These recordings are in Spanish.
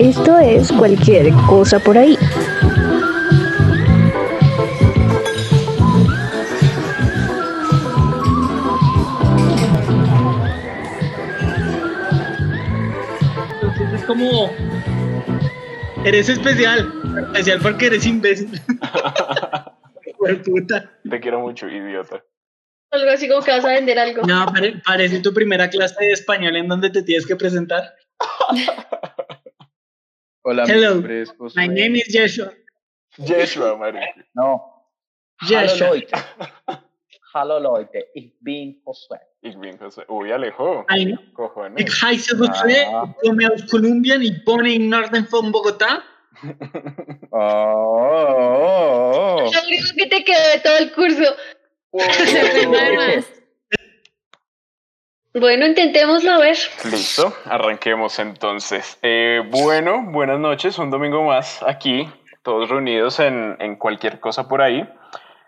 Esto es cualquier cosa por ahí. Entonces es como. Eres especial. Especial porque eres imbécil. Hijo de puta. Te quiero mucho, idiota. Algo así como que vas a vender algo. No, pare- parece tu primera clase de español en donde te tienes que presentar. Hola, Hello, mi nombre es Josué. My name is Joshua. Yeshua, marica. No. Joshua. Hallo Leute. Hallo Leute, ich bin Josué. Ich bin José. Uy, Alejo. Ay, Cojones. Ich heiße José, Ah. komme aus Kolumbien, ich wohne im Norden von Bogotá. Oh, oh, oh. Lo único que te quedó de todo el curso. Bueno, intentémoslo a ver. Listo, arranquemos entonces. Eh, bueno, buenas noches, un domingo más aquí, todos reunidos en, en cualquier cosa por ahí.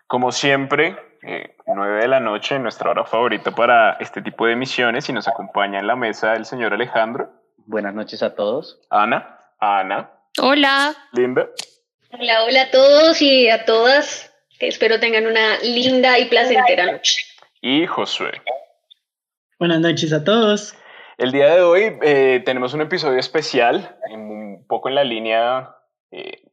Como siempre, eh, 9 de la noche, nuestra hora favorita para este tipo de emisiones y nos acompaña en la mesa el señor Alejandro, Buenas noches a todos. Ana, Ana, Hola. Linda, Hola, hola a todos y a todas. Que espero tengan una linda y placentera noche. y Josué. Buenas noches a todos. El día de hoy eh, tenemos un episodio especial, un poco en la línea eh,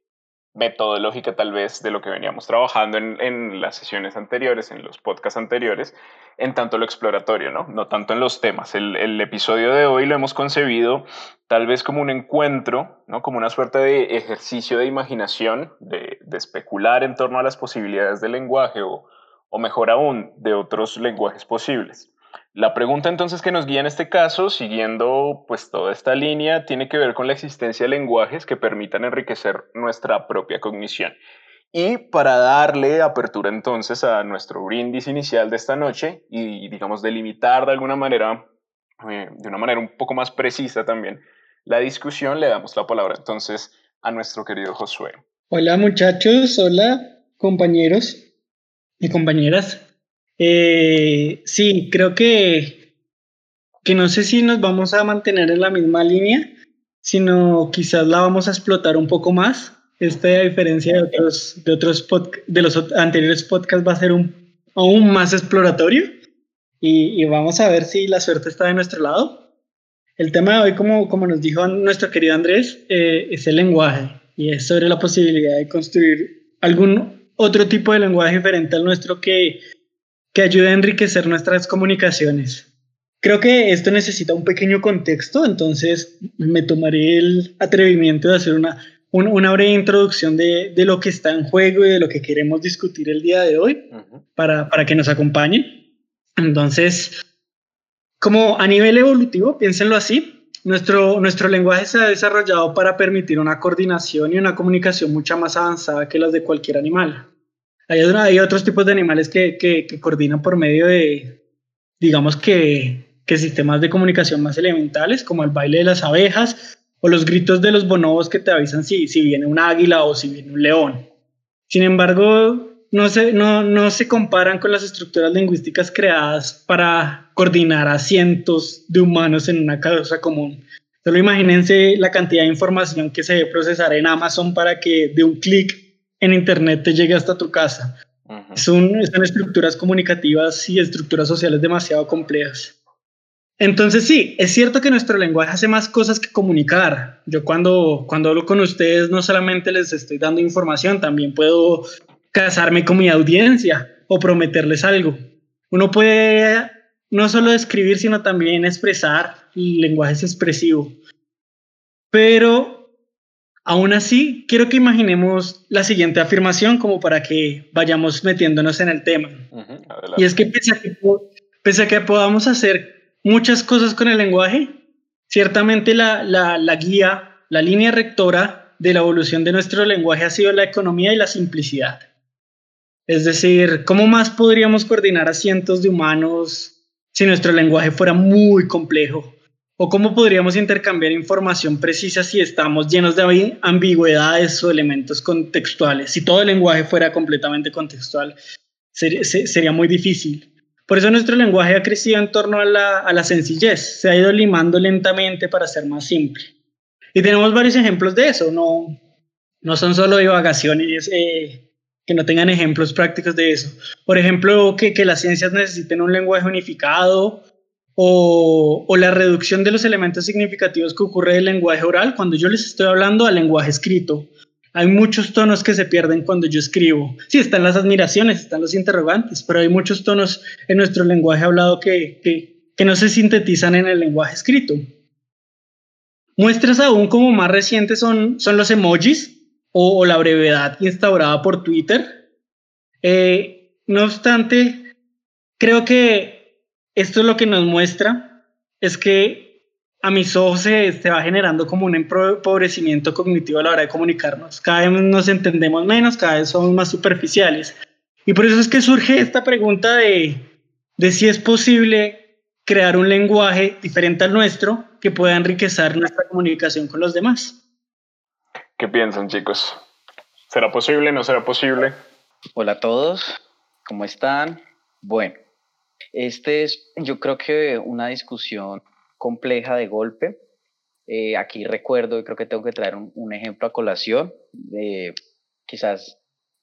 metodológica tal vez de lo que veníamos trabajando en, las sesiones anteriores, en los podcasts anteriores, en tanto lo exploratorio, ¿no? No tanto en los temas. El, el episodio de hoy lo hemos concebido tal vez como un encuentro, ¿no? Como una suerte de ejercicio de imaginación, de, de especular en torno a las posibilidades del lenguaje o, o mejor aún, de otros lenguajes posibles. La pregunta entonces que nos guía en este caso, siguiendo pues toda esta línea, tiene que ver con la existencia de lenguajes que permitan enriquecer nuestra propia cognición. Y para darle apertura entonces a nuestro brindis inicial de esta noche y digamos delimitar de alguna manera, eh, de una manera un poco más precisa también, la discusión, le damos la palabra entonces a nuestro querido Josué. Hola muchachos, hola compañeros y compañeras. Eh, sí, creo que, que no sé si nos vamos a mantener en la misma línea, sino quizás la vamos a explotar un poco más. Esta a diferencia de otros, de otros de los anteriores podcasts va a ser un, aún más exploratorio y, y vamos a ver si la suerte está de nuestro lado. El tema de hoy, como, como nos dijo nuestro querido Andrés, eh, es el lenguaje y es sobre la posibilidad de construir algún otro tipo de lenguaje diferente al nuestro que, que ayude a enriquecer nuestras comunicaciones. Creo que esto necesita un pequeño contexto, entonces me tomaré el atrevimiento de hacer una, un- una breve introducción de, de lo que está en juego y de lo que queremos discutir el día de hoy para, para que nos acompañen. Entonces, como a nivel evolutivo, piénsenlo así, nuestro, nuestro lenguaje se ha desarrollado para permitir una coordinación y una comunicación mucho más avanzada que las de cualquier animal. Hay, otros tipos de animales que, coordinan por medio de, digamos que, sistemas de comunicación más elementales, como el baile de las abejas o los gritos de los bonobos que te avisan si, viene un águila o si viene un león. Sin embargo, no se, no se comparan con las estructuras lingüísticas creadas para coordinar a cientos de humanos en una causa común. Solo imagínense la cantidad de información que se debe procesar en Amazon para que de un clic en Internet te llegue hasta tu casa. Son, son estructuras comunicativas y estructuras sociales demasiado complejas. Entonces sí, es cierto que nuestro lenguaje hace más cosas que comunicar. Yo cuando, cuando hablo con ustedes no solamente les estoy dando información, también puedo casarme con mi audiencia o prometerles algo. Uno puede no solo escribir, sino también expresar. El lenguaje es expresivo. Pero aún así, quiero que imaginemos la siguiente afirmación como para que vayamos metiéndonos en el tema. Y es que pese a que, pese a que podamos hacer muchas cosas con el lenguaje, ciertamente la, la, la guía, la línea rectora de la evolución de nuestro lenguaje ha sido la economía y la simplicidad. Es decir, ¿cómo más podríamos coordinar a cientos de humanos si nuestro lenguaje fuera muy complejo? ¿O cómo podríamos intercambiar información precisa si estamos llenos de ambi- ambigüedades o elementos contextuales? Si todo el lenguaje fuera completamente contextual, ser- se- sería muy difícil. Por eso nuestro lenguaje ha crecido en torno a la, sencillez, se ha ido limando lentamente para ser más simple. Y tenemos varios ejemplos de eso, no, no son solo divagaciones eh, que no tengan ejemplos prácticos de eso. Por ejemplo, que las ciencias necesiten un lenguaje unificado o, la reducción de los elementos significativos que ocurre del lenguaje oral cuando yo les estoy hablando al lenguaje escrito. Hay muchos tonos que se pierden cuando yo escribo. Sí, están las admiraciones, están los interrogantes, pero hay muchos tonos en nuestro lenguaje hablado que, que, no se sintetizan en el lenguaje escrito. Muestras aún como más recientes son, son los emojis o, o la brevedad instaurada por Twitter. Eh, no obstante, creo que esto es lo que nos muestra es que a mis ojos se, se, va generando como un empobrecimiento cognitivo a la hora de comunicarnos. Cada vez nos entendemos menos, cada vez somos más superficiales. Y por eso es que surge esta pregunta de, de si es posible crear un lenguaje diferente al nuestro que pueda enriquecer nuestra comunicación con los demás. ¿Qué piensan, chicos? ¿Será posible? ¿No será posible? Hola a todos, ¿cómo están? Bueno, este es, yo creo que una discusión compleja de golpe. Eh, aquí recuerdo y creo que tengo que traer un, un ejemplo a colación. Eh, quizás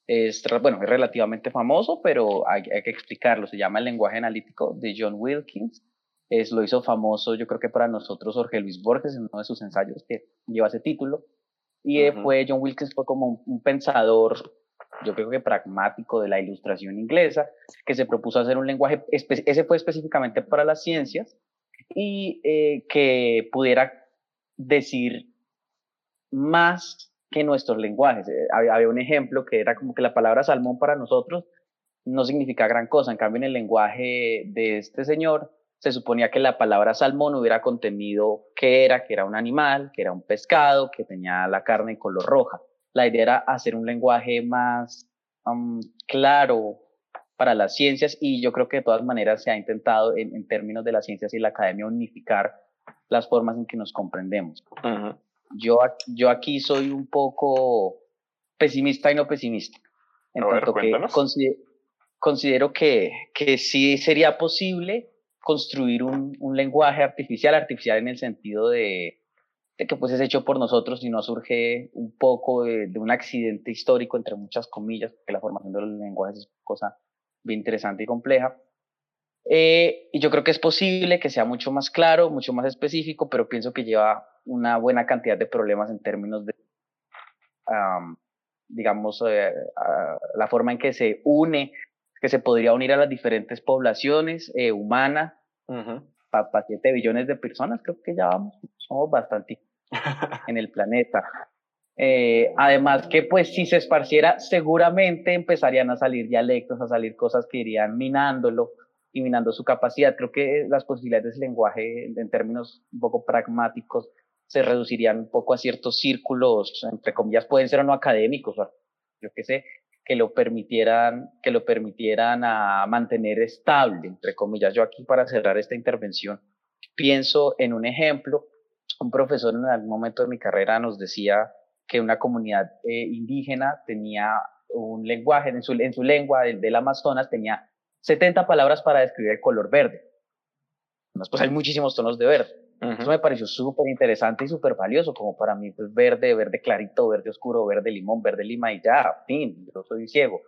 es, bueno, es relativamente famoso, pero hay, hay, que explicarlo. Se llama el lenguaje analítico de John Wilkins. Es, lo hizo famoso, yo creo que para nosotros, Jorge Luis Borges, en uno de sus ensayos que lleva ese título. Y uh -huh. fue, John Wilkins fue como un, un pensador yo creo que pragmático de la ilustración inglesa, que se propuso hacer un lenguaje, ese fue específicamente para las ciencias, y eh, que pudiera decir más que nuestros lenguajes. Eh, había, un ejemplo que era como que la palabra salmón para nosotros no significa gran cosa, en cambio en el lenguaje de este señor se suponía que la palabra salmón hubiera contenido qué era, que era un animal, que era un pescado, que tenía la carne color roja. La idea era hacer un lenguaje más um, claro para las ciencias y yo creo que de todas maneras se ha intentado en, en, términos de las ciencias y la academia unificar las formas en que nos comprendemos. Uh -huh. yo, yo aquí soy un poco pesimista y no pesimista. En A tanto ver, que considero, considero que, que sí sería posible construir un, un lenguaje artificial, artificial en el sentido de, de que pues es hecho por nosotros y no surge un poco de, de, un accidente histórico, entre muchas comillas, porque la formación de los lenguajes es cosa bien interesante y compleja. Eh, y yo creo que es posible que sea mucho más claro, mucho más específico, pero pienso que lleva una buena cantidad de problemas en términos de, um, digamos, eh, uh, la forma en que se une, que se podría unir a las diferentes poblaciones eh, humanas, uh -huh. para pa 7 billones de personas, creo que ya vamos, somos bastante en el planeta. Eh, además que pues si se esparciera seguramente empezarían a salir dialectos, a salir cosas que irían minándolo y minando su capacidad. Creo que las posibilidades del lenguaje en términos un poco pragmáticos se reducirían un poco a ciertos círculos, entre comillas, pueden ser o no académicos, yo qué sé, que lo permitieran, que lo permitieran a mantener estable, entre comillas. Yo aquí para cerrar esta intervención pienso en un ejemplo. Un profesor en algún momento de mi carrera nos decía que una comunidad eh, indígena tenía un lenguaje, en su, en su lengua del, del, Amazonas tenía 70 palabras para describir el color verde. Pues hay muchísimos tonos de verde. Uh -huh. Eso me pareció súper interesante y súper valioso, como para mí, pues verde, verde clarito, verde oscuro, verde limón, verde lima y ya, fin, yo soy ciego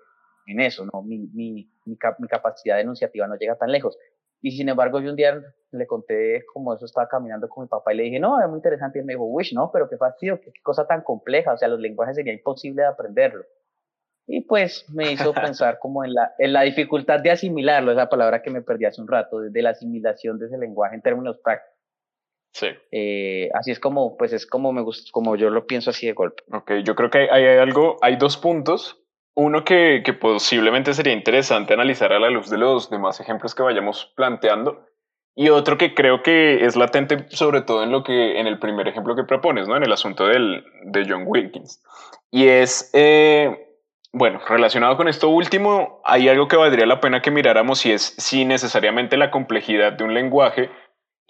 en eso, ¿no? Mi, mi, mi, cap mi capacidad enunciativa no llega tan lejos. Y sin embargo, yo un día le conté cómo eso estaba caminando con mi papá y le dije, no, es muy interesante. Y él me dijo, uy, no, pero qué fastidio, qué, qué cosa tan compleja. O sea, los lenguajes sería imposible de aprenderlo. Y pues me hizo pensar como en la, en la dificultad de asimilarlo, esa palabra que me perdí hace un rato, de la asimilación de ese lenguaje en términos prácticos. Sí. Eh, así es como, pues es como me gusta, como yo lo pienso así de golpe. Ok, yo creo que hay, hay algo, hay dos puntos. Uno que, posiblemente sería interesante analizar a la luz de los demás ejemplos que vayamos planteando. Y otro que creo que es latente, sobre todo en lo que, en el primer ejemplo que propones, ¿no? En el asunto del, de John Wilkins. Y es, eh, bueno, relacionado con esto último, hay algo que valdría la pena que miráramos y es si necesariamente la complejidad de un lenguaje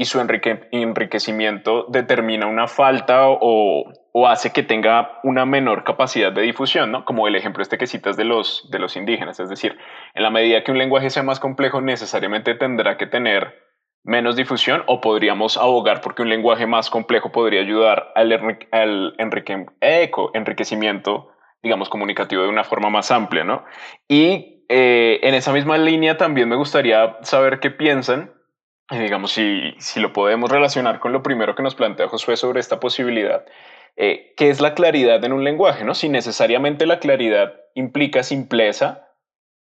y su enrique enriquecimiento determina una falta o, o, hace que tenga una menor capacidad de difusión, ¿no? Como el ejemplo este que citas de los, de los indígenas. Es decir, en la medida que un lenguaje sea más complejo, necesariamente tendrá que tener menos difusión o podríamos abogar porque un lenguaje más complejo podría ayudar al, al enriquecimiento, digamos, comunicativo de una forma más amplia, ¿no? Y eh, en esa misma línea también me gustaría saber qué piensan, digamos, si, si lo podemos relacionar con lo primero que nos plantea Josué sobre esta posibilidad, eh, ¿qué es la claridad en un lenguaje, ¿no? Si necesariamente la claridad implica simpleza,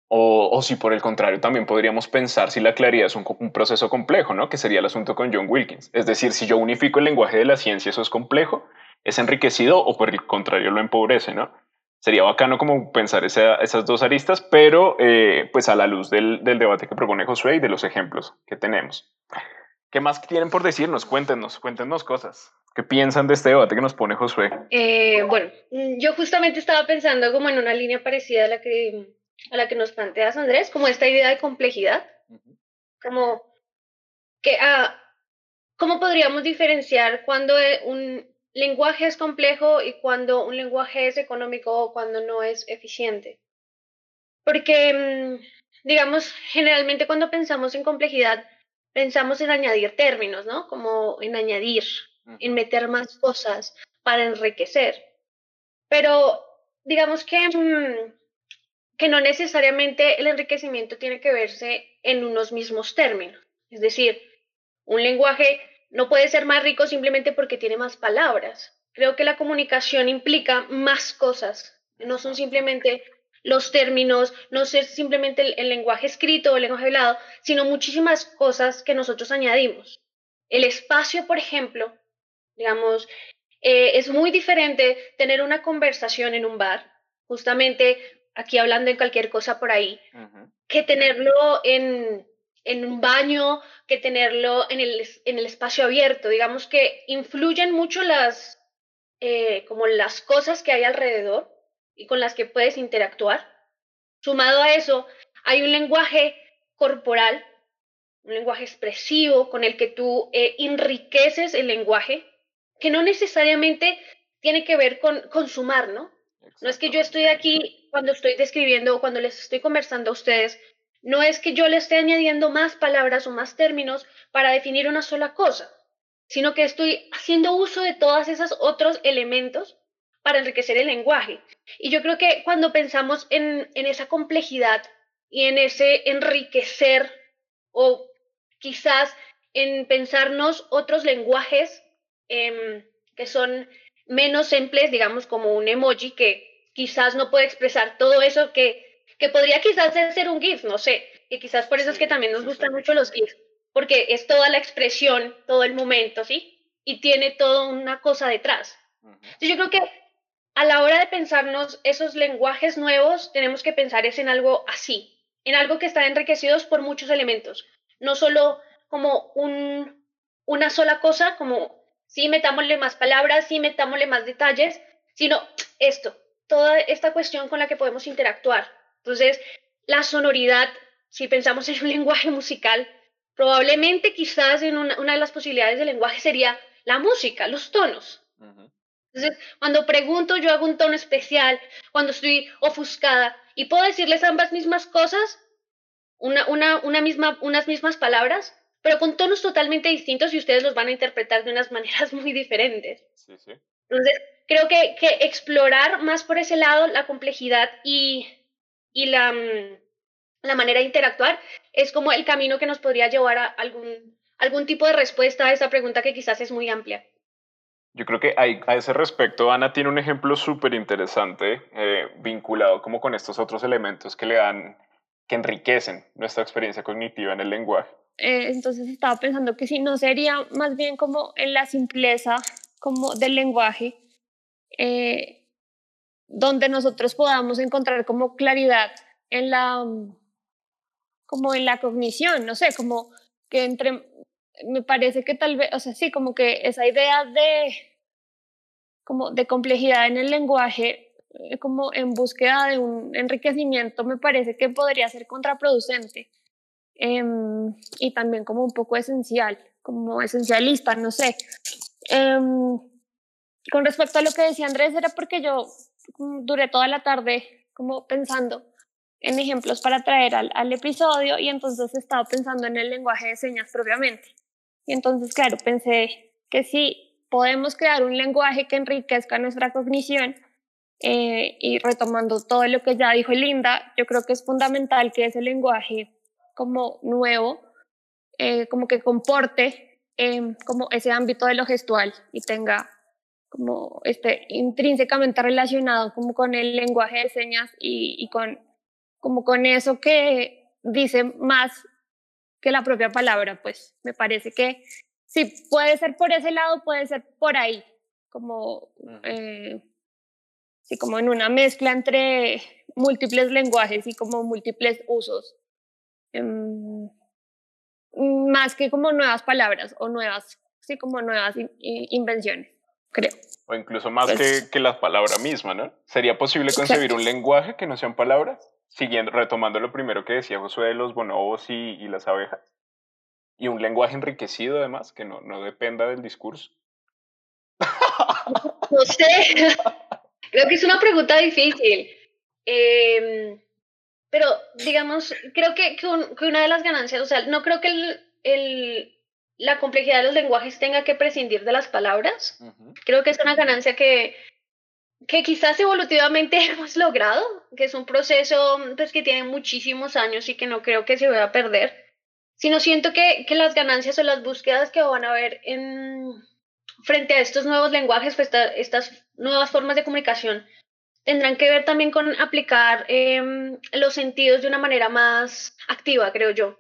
o, si por el contrario también podríamos pensar si la claridad es un, proceso complejo, ¿no? Que sería el asunto con John Wilkins. Es decir, si yo unifico el lenguaje de la ciencia, eso es complejo, es enriquecido o por el contrario lo empobrece, ¿no? Sería bacano como pensar esas dos aristas, pero eh, pues a la luz del, debate que propone Josué y de los ejemplos que tenemos. ¿Qué más tienen por decirnos? Cuéntenos, cuéntenos cosas. ¿Qué piensan de este debate que nos pone Josué? Eh, bueno, yo justamente estaba pensando como en una línea parecida a la que a la que nos planteas, Andrés, como esta idea de complejidad, como que, ah, ¿cómo podríamos diferenciar cuando un lenguaje es complejo y cuando un lenguaje es económico o cuando no es eficiente? Porque, mm, digamos, generalmente cuando pensamos en complejidad, pensamos en añadir términos, ¿no? Como en añadir, en meter más cosas para enriquecer. Pero digamos que mm, que no necesariamente el enriquecimiento tiene que verse en unos mismos términos. Es decir, un lenguaje no puede ser más rico simplemente porque tiene más palabras. Creo que la comunicación implica más cosas, no son simplemente los términos, no ser simplemente el, lenguaje escrito o el lenguaje hablado, sino muchísimas cosas que nosotros añadimos. El espacio, por ejemplo, digamos, eh, es muy diferente tener una conversación en un bar, justamente aquí hablando en cualquier cosa por ahí, que tenerlo en, en, un baño, que tenerlo en el, en el espacio abierto. Digamos que influyen mucho las, eh, como las cosas que hay alrededor y con las que puedes interactuar. Sumado a eso, hay un lenguaje corporal, un lenguaje expresivo con el que tú eh, enriqueces el lenguaje, que no necesariamente tiene que ver con consumar, ¿no? No es que yo estoy aquí cuando estoy describiendo o cuando les estoy conversando a ustedes, no es que yo le esté añadiendo más palabras o más términos para definir una sola cosa, sino que estoy haciendo uso de todos esos otros elementos para enriquecer el lenguaje. Y yo creo que cuando pensamos en, esa complejidad y en ese enriquecer o quizás en pensarnos otros lenguajes em, que son menos simples, digamos como un emoji que quizás no puede expresar todo eso que, que podría quizás ser un GIF, no sé, y quizás por eso es que también nos gustan mucho los GIFs, porque es toda la expresión, todo el momento, ¿sí? Y tiene toda una cosa detrás. Entonces yo creo que a la hora de pensarnos esos lenguajes nuevos, tenemos que pensar es en algo así, en algo que está enriquecidos por muchos elementos, no solo como un, una sola cosa, como sí metámosle más palabras, sí metámosle más detalles, sino esto, toda esta cuestión con la que podemos interactuar. Entonces, la sonoridad, si pensamos en un lenguaje musical, probablemente quizás en una, de las posibilidades del lenguaje sería la música, los tonos. Entonces, cuando pregunto, yo hago un tono especial, cuando estoy ofuscada, y puedo decirles ambas mismas cosas, una, una, una misma, unas mismas palabras, pero con tonos totalmente distintos y ustedes los van a interpretar de unas maneras muy diferentes. Sí, sí. Entonces, creo que, que, explorar más por ese lado la complejidad y, y la, la, manera de interactuar es como el camino que nos podría llevar a algún, algún tipo de respuesta a esa pregunta que quizás es muy amplia. Yo creo que hay, a ese respecto, Ana tiene un ejemplo súper interesante eh, vinculado como con estos otros elementos que le dan, que enriquecen nuestra experiencia cognitiva en el lenguaje. Eh, entonces estaba pensando que si no sería más bien como en la simpleza como del lenguaje, eh, donde nosotros podamos encontrar como claridad en la, como en la cognición, no sé, como que entre, me parece que tal vez, o sea, sí, como que esa idea de, como de complejidad en el lenguaje, eh, como en búsqueda de un enriquecimiento, me parece que podría ser contraproducente Em, y también como un poco esencial, como esencialista, no sé. Em, con respecto a lo que decía Andrés, era porque yo duré toda la tarde como pensando en ejemplos para traer al, al episodio y entonces he estado pensando en el lenguaje de señas propiamente. Y entonces, claro, pensé que si podemos crear un lenguaje que enriquezca nuestra cognición, eh, y retomando todo lo que ya dijo Linda, yo creo que es fundamental que ese lenguaje como nuevo, eh, como que comporte em, como ese ámbito de lo gestual y tenga como este intrínsecamente relacionado como con el lenguaje de señas y, y con como con eso que dice más que la propia palabra, pues me parece que sí, puede ser por ese lado, puede ser por ahí, como sí, como en una mezcla entre múltiples lenguajes y como múltiples usos. Em, más que como nuevas palabras o nuevas, sí, como nuevas invenciones, creo. O incluso más pues que, que, la palabra misma, ¿no? ¿Sería posible concebir un lenguaje que no sean palabras? Siguiendo, retomando lo primero que decía Josué de los bonobos y, y las abejas. Y un lenguaje enriquecido además, que no, no dependa del discurso. No sé. Creo que es una pregunta difícil. Eh, pero, digamos, creo que, que, una de las ganancias, o sea, no creo que el, el, la complejidad de los lenguajes tenga que prescindir de las palabras. Creo que es una ganancia que, que quizás evolutivamente hemos logrado, que es un proceso pues, que tiene muchísimos años y que no creo que se vaya a perder, sino siento que, que las ganancias o las búsquedas que van a haber en, frente a estos nuevos lenguajes, pues estas nuevas formas de comunicación, tendrán que ver también con aplicar em, los sentidos de una manera más activa, creo yo.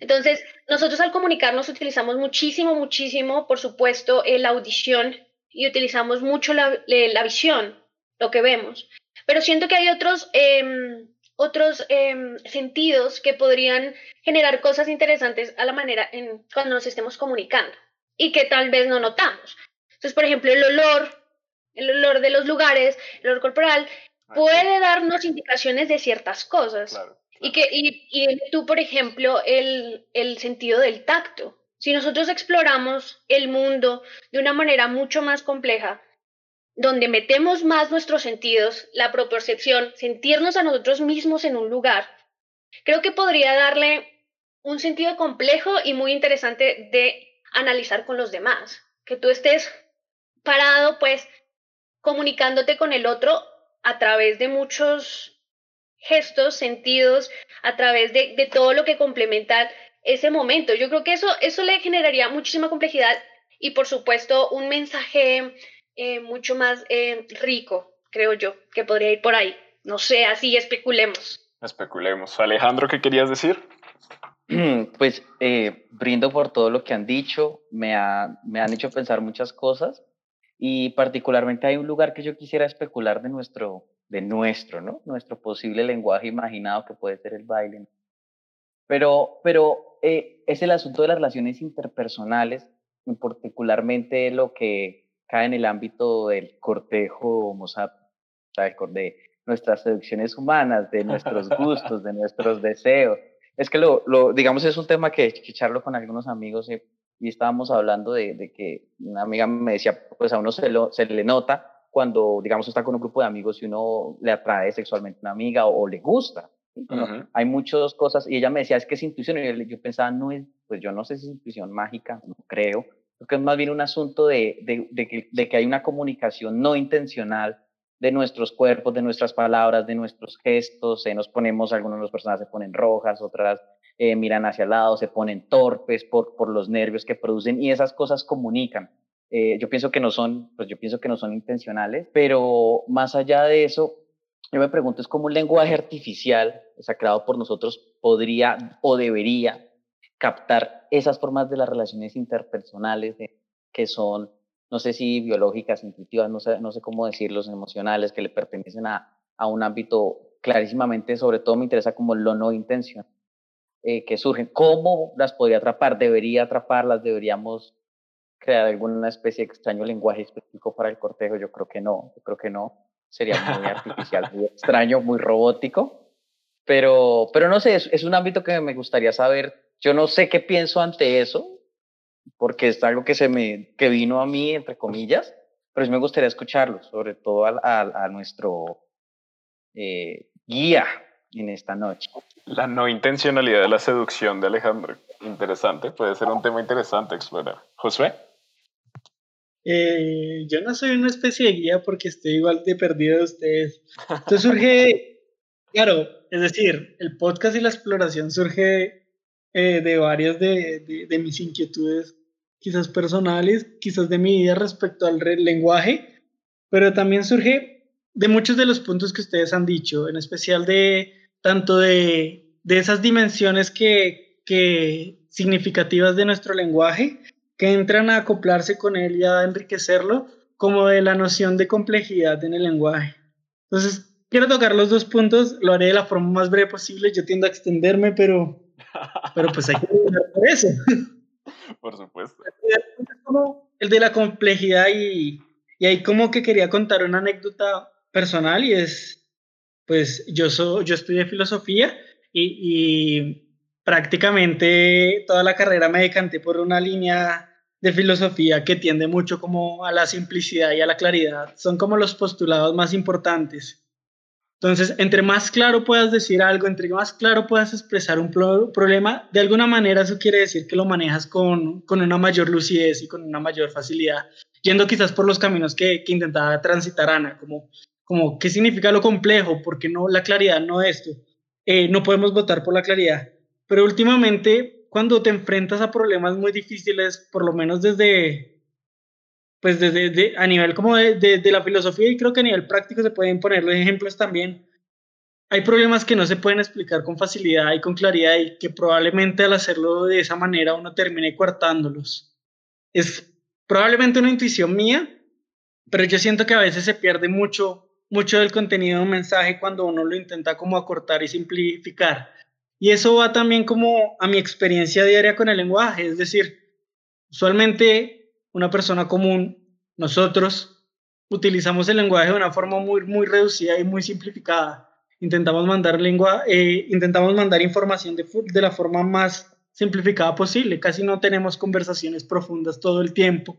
Entonces, nosotros al comunicarnos utilizamos muchísimo, muchísimo, por supuesto, la audición y utilizamos mucho la, la, visión, lo que vemos. Pero siento que hay otros, eh, otros eh, sentidos que podrían generar cosas interesantes a la manera en cuando nos estemos comunicando y que tal vez no notamos. Entonces, por ejemplo, el olor, el olor de los lugares, el olor corporal, ah, puede darnos indicaciones de ciertas cosas. Y, que, y, tú, por ejemplo, el, el sentido del tacto. Si nosotros exploramos el mundo de una manera mucho más compleja, donde metemos más nuestros sentidos, la propriocepción, sentirnos a nosotros mismos en un lugar, creo que podría darle un sentido complejo y muy interesante de analizar con los demás. Que tú estés parado, pues, comunicándote con el otro a través de muchos gestos, sentidos, a través de, de todo lo que complementa ese momento. Yo creo que eso, eso le generaría muchísima complejidad y, por supuesto, un mensaje eh, mucho más eh, rico, creo yo, que podría ir por ahí. No sé, así especulemos. Especulemos. Alejandro, ¿qué querías decir? Pues eh, brindo por todo lo que han dicho, me, me han hecho pensar muchas cosas y particularmente hay un lugar que yo quisiera especular de nuestro, de nuestro, ¿no? Nuestro posible lenguaje imaginado que puede ser el baile. Pero, pero eh, es el asunto de las relaciones interpersonales, y particularmente lo que cae en el ámbito del cortejo homo de nuestras seducciones humanas, de nuestros gustos, de nuestros deseos es que lo, digamos, es un tema que, que charlo con algunos amigos y, y estábamos hablando de, de, que una amiga me decía, pues a uno se, lo, se le nota cuando, digamos, está con un grupo de amigos y uno le atrae sexualmente a una amiga o, le gusta. Hay muchas cosas, y ella me decía, es que es intuición, y yo, yo, pensaba, no es, pues yo no sé si es intuición mágica, no creo, porque es más bien un asunto de, de, de, que, de que hay una comunicación no intencional de nuestros cuerpos, de nuestras palabras, de nuestros gestos, nos ponemos, algunas de las personas se ponen rojas, otras eh, miran hacia el lado, se ponen torpes por, por los nervios que producen y esas cosas comunican. Eh, yo pienso que no son, pues yo pienso que no son intencionales, pero más allá de eso, yo me pregunto es cómo un lenguaje artificial, o sea, creado por nosotros, podría o debería captar esas formas de las relaciones interpersonales que son no sé si biológicas, intuitivas, no sé, no sé cómo decirlos, emocionales, que le pertenecen a, a un ámbito clarísimamente, sobre todo me interesa como lo no intención, eh, que surgen. ¿Cómo las podría atrapar? ¿Debería atraparlas? ¿Deberíamos crear alguna especie de extraño lenguaje específico para el cortejo? Yo creo que no, yo creo que no. Sería muy artificial, muy extraño, muy robótico. Pero, pero no sé, es, es un ámbito que me gustaría saber. Yo no sé qué pienso ante eso, porque es algo que, se me, que vino a mí, entre comillas, pero sí me gustaría escucharlo, sobre todo a, a, nuestro eh, guía en esta noche. La no intencionalidad de la seducción de Alejandro. Interesante, puede ser un tema interesante explorar. Josué. Eh, yo no soy una especie de guía porque estoy igual de perdido de ustedes. Esto surge, claro, es decir, el podcast y la exploración surge eh, de varias de, de, mis inquietudes, quizás personales, quizás de mi vida respecto al lenguaje, pero también surge de muchos de los puntos que ustedes han dicho, en especial de tanto de, de esas dimensiones que, que significativas de nuestro lenguaje que entran a acoplarse con él y a enriquecerlo, como de la noción de complejidad en el lenguaje. Entonces, quiero tocar los dos puntos, lo haré de la forma más breve posible, yo tiendo a extenderme, pero, pero pues hay que por eso. Por supuesto. El de la complejidad y, y ahí como que quería contar una anécdota personal y es, pues yo, soy yo estudié filosofía y, y prácticamente toda la carrera me decanté por una línea de filosofía que tiende mucho como a la simplicidad y a la claridad. Son como los postulados más importantes. Entonces, entre más claro puedas decir algo, entre más claro puedas expresar un problema, de alguna manera eso quiere decir que lo manejas con, con, una mayor lucidez y con una mayor facilidad, yendo quizás por los caminos que, que intentaba transitar Ana, como, como qué significa lo complejo, porque no la claridad, no esto. Eh, no podemos votar por la claridad. Pero últimamente cuando te enfrentas a problemas muy difíciles, por lo menos desde, pues desde a nivel como de, de, la filosofía y creo que a nivel práctico se pueden poner los ejemplos también. Hay problemas que no se pueden explicar con facilidad y con claridad y que probablemente al hacerlo de esa manera uno termine coartándolos. Es probablemente una intuición mía, pero yo siento que a veces se pierde mucho, mucho del contenido de un mensaje cuando uno lo intenta como acortar y simplificar. Y eso va también como a mi experiencia diaria con el lenguaje, es decir, usualmente una persona común, nosotros, utilizamos el lenguaje de una forma muy, muy reducida y muy simplificada. Intentamos mandar, lengua, eh, intentamos mandar información de, de la forma más simplificada posible, casi no tenemos conversaciones profundas todo el tiempo.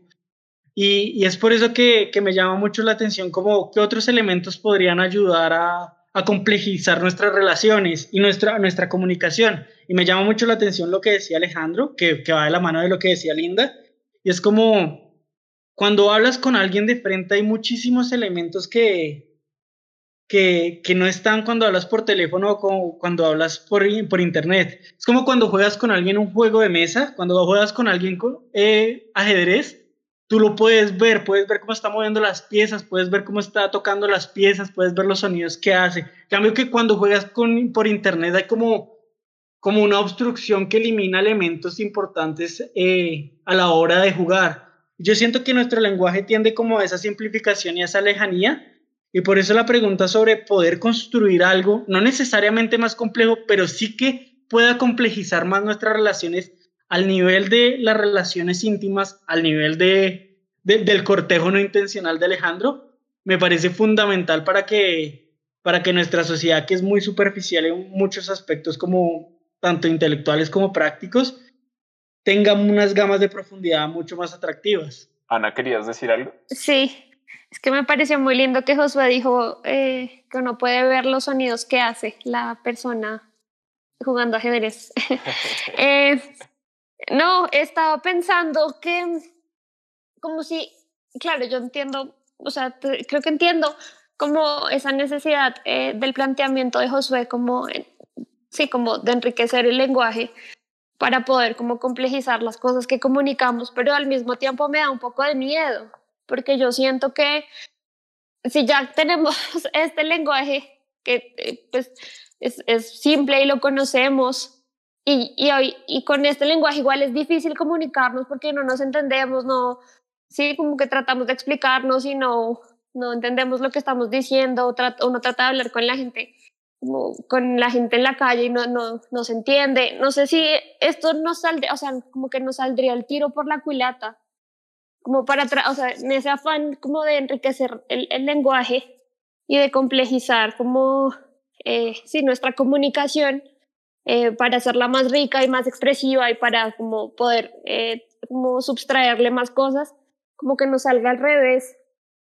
Y, y, es por eso que, que, me llama mucho la atención como qué otros elementos podrían ayudar a, a complejizar nuestras relaciones y nuestra, nuestra comunicación. Y me llama mucho la atención lo que decía Alejandro, que, que va de la mano de lo que decía Linda. Y es como cuando hablas con alguien de frente hay muchísimos elementos que, que, que, no están cuando hablas por teléfono o cuando hablas por, por internet. Es como cuando juegas con alguien un juego de mesa, cuando juegas con alguien con, eh, ajedrez, tú lo puedes ver, puedes ver cómo está moviendo las piezas, puedes ver cómo está tocando las piezas, puedes ver los sonidos que hace. Cambio que cuando juegas con, por internet hay como, como una obstrucción que elimina elementos importantes eh, a la hora de jugar. Yo siento que nuestro lenguaje tiende como a esa simplificación y a esa lejanía, y por eso la pregunta sobre poder construir algo, no necesariamente más complejo, pero sí que pueda complejizar más nuestras relaciones al nivel de las relaciones íntimas, al nivel de, del cortejo no intencional de Alejandro, me parece fundamental para que, para que nuestra sociedad, que es muy superficial en muchos aspectos, como tanto intelectuales como prácticos, tenga unas gamas de profundidad mucho más atractivas. Ana, ¿querías decir algo? Sí, es que me pareció muy lindo que Josué dijo eh, que uno puede ver los sonidos que hace la persona jugando ajedrez. eh, no, estaba pensando que, como si, claro, yo entiendo, o sea, creo que entiendo como esa necesidad eh, del planteamiento de Josué, como, sí, como de enriquecer el lenguaje para poder como complejizar las cosas que comunicamos, pero al mismo tiempo me da un poco de miedo, porque yo siento que si ya tenemos este lenguaje que eh, pues es, es simple y lo conocemos, y, y, hoy, y con este lenguaje igual es difícil comunicarnos porque no nos entendemos, no, sí, como que tratamos de explicarnos y no, no entendemos lo que estamos diciendo, o uno trata de hablar con la gente, como con la gente en la calle y no, no, no se entiende. No sé si esto nos saldría, o sea, como que nos saldría el tiro por la culata, como para, o sea, en ese afán como de enriquecer el, el lenguaje y de complejizar como, eh, sí, nuestra comunicación eh, para hacerla más rica y más expresiva y para como poder eh, como subtraerle más cosas, como que nos salga al revés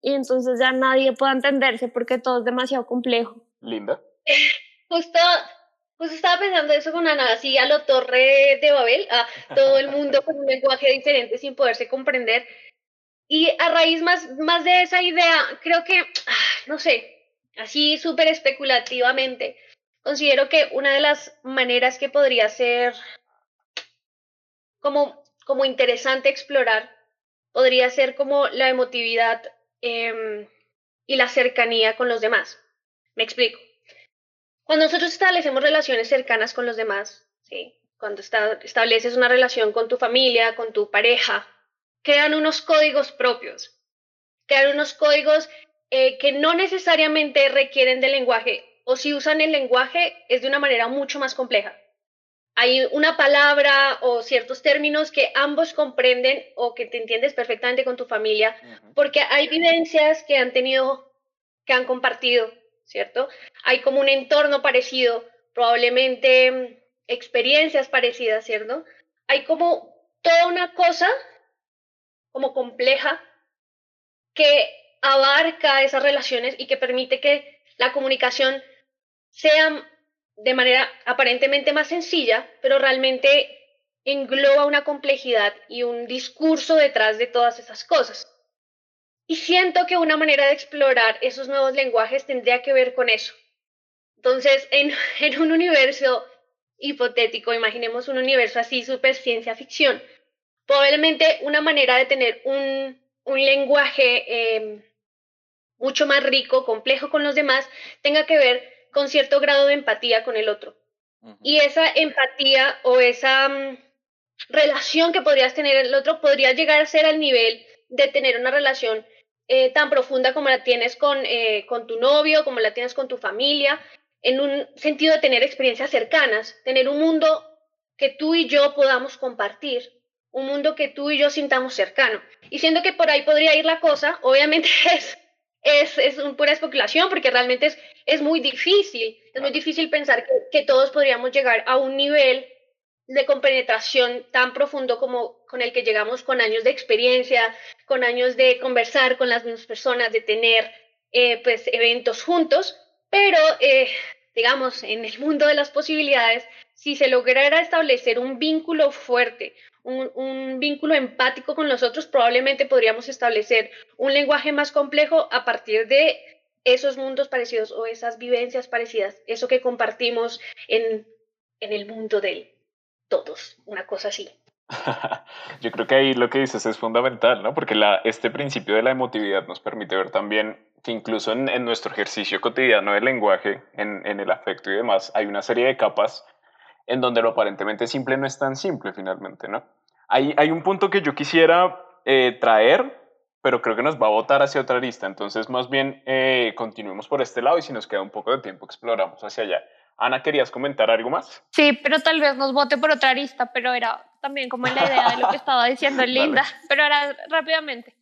y entonces ya nadie pueda entenderse porque todo es demasiado complejo. Linda. justo, justo estaba pensando eso con Ana, así a lo torre de Babel, a todo el mundo con un lenguaje diferente sin poderse comprender. Y a raíz más, más de esa idea, creo que, ah, no sé, así súper especulativamente, considero que una de las maneras que podría ser como, como interesante explorar podría ser como la emotividad em, y la cercanía con los demás. Me explico. Cuando nosotros establecemos relaciones cercanas con los demás, ¿sí? cuando estableces una relación con tu familia, con tu pareja, crean unos códigos propios, crean unos códigos eh, que no necesariamente requieren de lenguaje, o si usan el lenguaje es de una manera mucho más compleja hay una palabra o ciertos términos que ambos comprenden o que te entiendes perfectamente con tu familia, porque hay vivencias que han tenido, que han compartido, ¿cierto? Hay como un entorno parecido, probablemente mm, experiencias parecidas, ¿cierto? Hay como toda una cosa como compleja que abarca esas relaciones y que permite que la comunicación sea de manera aparentemente más sencilla, pero realmente engloba una complejidad y un discurso detrás de todas esas cosas. Y siento que una manera de explorar esos nuevos lenguajes tendría que ver con eso. Entonces, en, un universo hipotético, imaginemos un universo así, super ciencia ficción, probablemente una manera de tener un, lenguaje em, mucho más rico, complejo con los demás, tenga que ver con cierto grado de empatía con el otro. Y esa empatía o esa mm, relación que podrías tener el otro podría llegar a ser al nivel de tener una relación eh, tan profunda como la tienes con, eh, con tu novio, como la tienes con tu familia, en un sentido de tener experiencias cercanas, tener un mundo que tú y yo podamos compartir, un mundo que tú y yo sintamos cercano. Y siendo que por ahí podría ir la cosa, obviamente es es, es pura especulación porque realmente es, es muy difícil, es muy difícil pensar que, todos podríamos llegar a un nivel de compenetración tan profundo como con el que llegamos con años de experiencia, con años de conversar con las mismas personas, de tener eh, pues eventos juntos, pero eh, digamos, en el mundo de las posibilidades, si se lograra establecer un vínculo fuerte, un, vínculo empático con nosotros, probablemente podríamos establecer un lenguaje más complejo a partir de esos mundos parecidos o esas vivencias parecidas, eso que compartimos en, en el mundo de todos, una cosa así. Yo creo que ahí lo que dices es fundamental, ¿no? Porque este principio de la emotividad nos permite ver también que incluso en, en nuestro ejercicio cotidiano del lenguaje, en, en, el afecto y demás, hay una serie de capas en donde lo aparentemente simple no es tan simple finalmente, ¿no? Hay, hay un punto que yo quisiera eh, traer, pero creo que nos va a botar hacia otra lista, entonces más bien eh, continuemos por este lado y si nos queda un poco de tiempo exploramos hacia allá. Ana, ¿querías comentar algo más? Sí, pero tal vez nos vote por otra lista, pero era también como la idea de lo que estaba diciendo Linda, pero ahora rápidamente.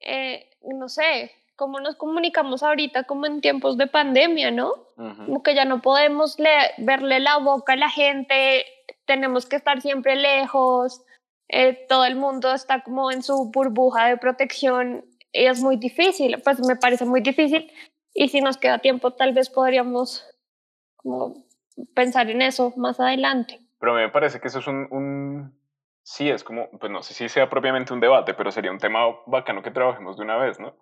Eh, no sé, cómo nos comunicamos ahorita como en tiempos de pandemia, ¿no? Como que ya no podemos verle la boca a la gente, tenemos que estar siempre lejos, eh, todo el mundo está como en su burbuja de protección y es muy difícil, pues me parece muy difícil y si nos queda tiempo tal vez podríamos pensar en eso más adelante. Pero me parece que eso es un, un, sí, es como, pues no sé si sea propiamente un debate, pero sería un tema bacano que trabajemos de una vez, ¿no?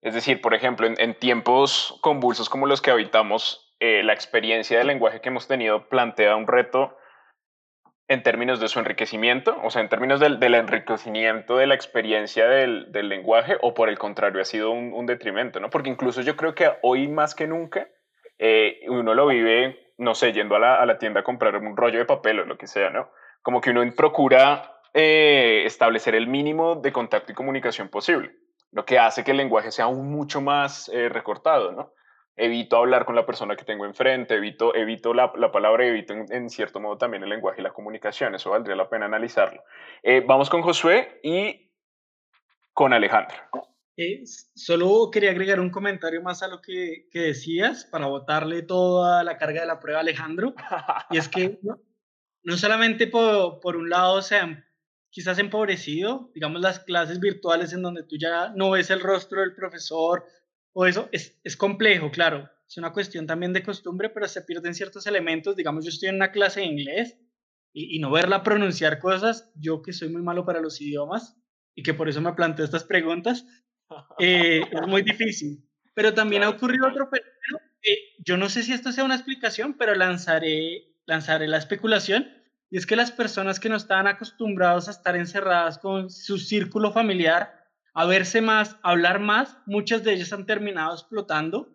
Es decir, por ejemplo, en, tiempos convulsos como los que habitamos, eh, la experiencia del lenguaje que hemos tenido plantea un reto en términos de su enriquecimiento, o sea, en términos del, enriquecimiento de la experiencia del, lenguaje, o por el contrario, ha sido un, detrimento, ¿no? Porque incluso yo creo que hoy más que nunca, eh, uno lo vive, no sé, yendo a la, a la, tienda a comprar un rollo de papel o lo que sea, ¿no? Como que uno procura eh, establecer el mínimo de contacto y comunicación posible lo que hace que el lenguaje sea aún mucho más eh, recortado, ¿no? Evito hablar con la persona que tengo enfrente, evito, evito la, la palabra, evito en, cierto modo también el lenguaje y la comunicación, eso valdría la pena analizarlo. Eh, vamos con Josué y con Alejandro. Eh, solo quería agregar un comentario más a lo que, que, decías para botarle toda la carga de la prueba a Alejandro. y es que no, no solamente por, por, un lado se han quizás empobrecido, digamos las clases virtuales en donde tú ya no ves el rostro del profesor o eso, es, es complejo, claro. es una cuestión también de costumbre, pero se pierden ciertos elementos. Digamos, yo estoy en una clase de inglés y, no verla pronunciar cosas, yo que soy muy malo para los idiomas y que por eso me planteo estas preguntas, eh, es muy difícil. Pero también ha ocurrido otro fenómeno, yo no sé si esto sea una explicación, pero lanzaré, lanzaré la especulación, y es que las personas que no estaban acostumbrados a estar encerradas con su círculo familiar, a verse más, a hablar más, muchas de ellas han terminado explotando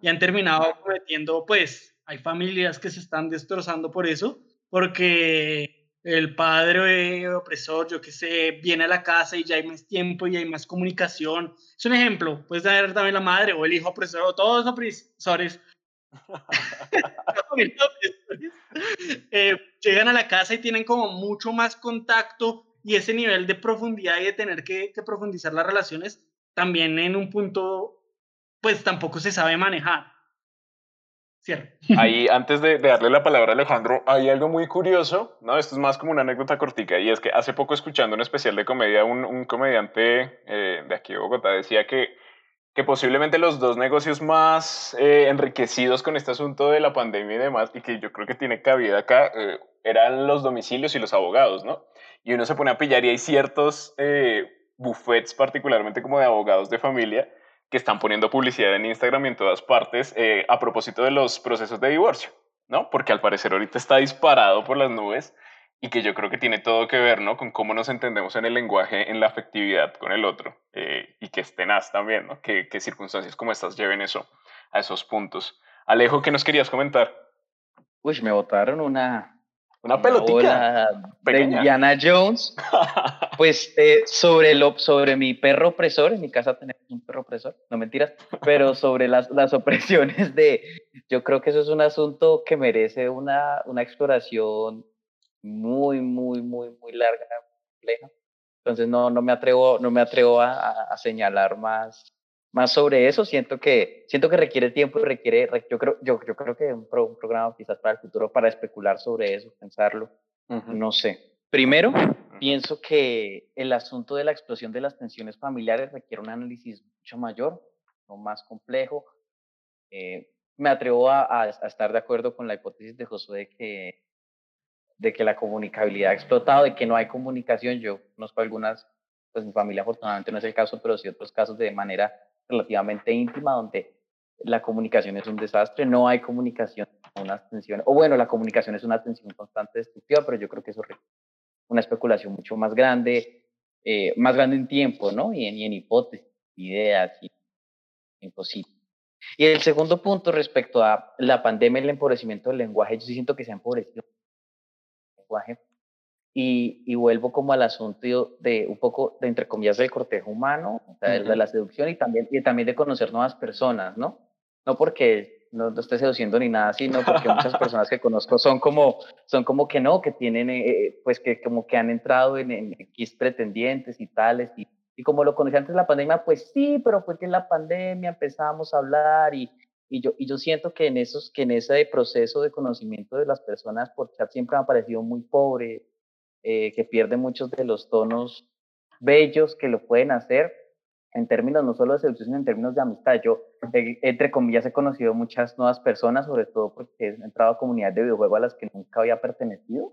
y han terminado cometiendo, pues, hay familias que se están destrozando por eso, porque el padre opresor, yo qué sé, viene a la casa y ya hay más tiempo y hay más comunicación. Es un ejemplo, puedes tener también la madre o el hijo opresor o todos los opresores. Eh, llegan a la casa y tienen como mucho más contacto y ese nivel de profundidad y de tener que, profundizar las relaciones también en un punto, pues tampoco se sabe manejar. Ahí, antes de, darle la palabra a Alejandro, hay algo muy curioso, ¿no? Esto es más como una anécdota cortica, y es que hace poco escuchando un especial de comedia, un, un comediante eh, de aquí de Bogotá decía que, que posiblemente los dos negocios más eh, enriquecidos con este asunto de la pandemia y demás, y que yo creo que tiene cabida acá, eh, eran los domicilios y los abogados, ¿no? Y uno se pone a pillar y hay ciertos buffets, particularmente como de abogados de familia, que están poniendo publicidad en Instagram y en todas partes eh, a propósito de los procesos de divorcio, ¿no? Porque al parecer ahorita está disparado por las nubes y que yo creo que tiene todo que ver, ¿no? Con cómo nos entendemos en el lenguaje, en la afectividad con el otro eh, y que es tenaz también, ¿no? Que, que circunstancias como estas lleven eso a esos puntos. Alejo, ¿qué nos querías comentar? Uy, me botaron una, una pelotita. De Indiana Jones. pues eh, sobre, lo, sobre mi perro opresor, en mi casa tenemos un perro opresor, no mentiras, pero sobre las, las opresiones de, yo creo que eso es un asunto que merece una, una exploración muy, muy, muy, muy larga, compleja. Entonces no, no me atrevo, no me atrevo a, a señalar más, más sobre eso. Siento que, siento que requiere tiempo y requiere, yo creo, yo, yo creo que un, un programa quizás para el futuro para especular sobre eso, pensarlo, no sé. Primero, pienso que el asunto de la explosión de las tensiones familiares requiere un análisis mucho mayor, no más complejo. Eh, me atrevo a, a, estar de acuerdo con la hipótesis de Josué de que, de que la comunicabilidad ha explotado, de que no hay comunicación. Yo conozco algunas, pues mi familia afortunadamente no es el caso, pero sí otros casos de manera relativamente íntima donde la comunicación es un desastre, no hay comunicación, una tensión, o bueno, la comunicación es una tensión constante destructiva, pero yo creo que eso es una especulación mucho más grande, eh, más grande en tiempo, ¿no? Y en, en hipótesis, ideas y imposible. Y el segundo punto respecto a la pandemia y el empobrecimiento del lenguaje, yo siento que se ha empobrecido lenguaje y, vuelvo como al asunto de un poco, de entre comillas, del cortejo humano, de la seducción y también, y también de conocer nuevas personas, ¿no? No porque no, no esté seduciendo ni nada, sino porque muchas personas que conozco son como, son como que no, que tienen, eh, pues que como que han entrado en, en X pretendientes y tales, y, y como lo conocí antes de la pandemia, pues sí, pero fue que en la pandemia empezamos a hablar y, y yo, y yo siento que en, esos, que en ese proceso de conocimiento de las personas por chat siempre me ha parecido muy pobre, eh, que pierde muchos de los tonos bellos que lo pueden hacer en términos no solo de seducción, sino en términos de amistad. Yo, eh, entre comillas, he conocido muchas nuevas personas, sobre todo porque he entrado a comunidades de videojuegos a las que nunca había pertenecido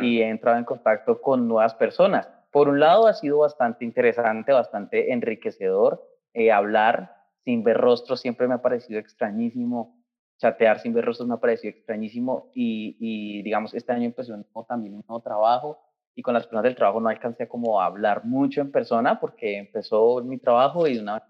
y he entrado en contacto con nuevas personas. Por un lado, ha sido bastante interesante, bastante enriquecedor eh, hablar sin ver rostros, siempre me ha parecido extrañísimo chatear sin ver rostros me ha parecido extrañísimo y, y digamos, este año empezó también un nuevo trabajo y con las personas del trabajo no alcancé como a hablar mucho en persona porque empezó mi trabajo y de una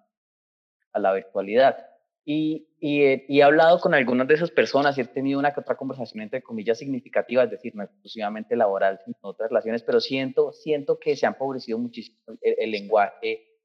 a la virtualidad. Y, y, he, hablado con algunas de esas personas y he tenido una que otra conversación entre comillas significativa, es decir, no exclusivamente laboral, sino otras relaciones, pero siento, siento que se ha empobrecido muchísimo el, lenguaje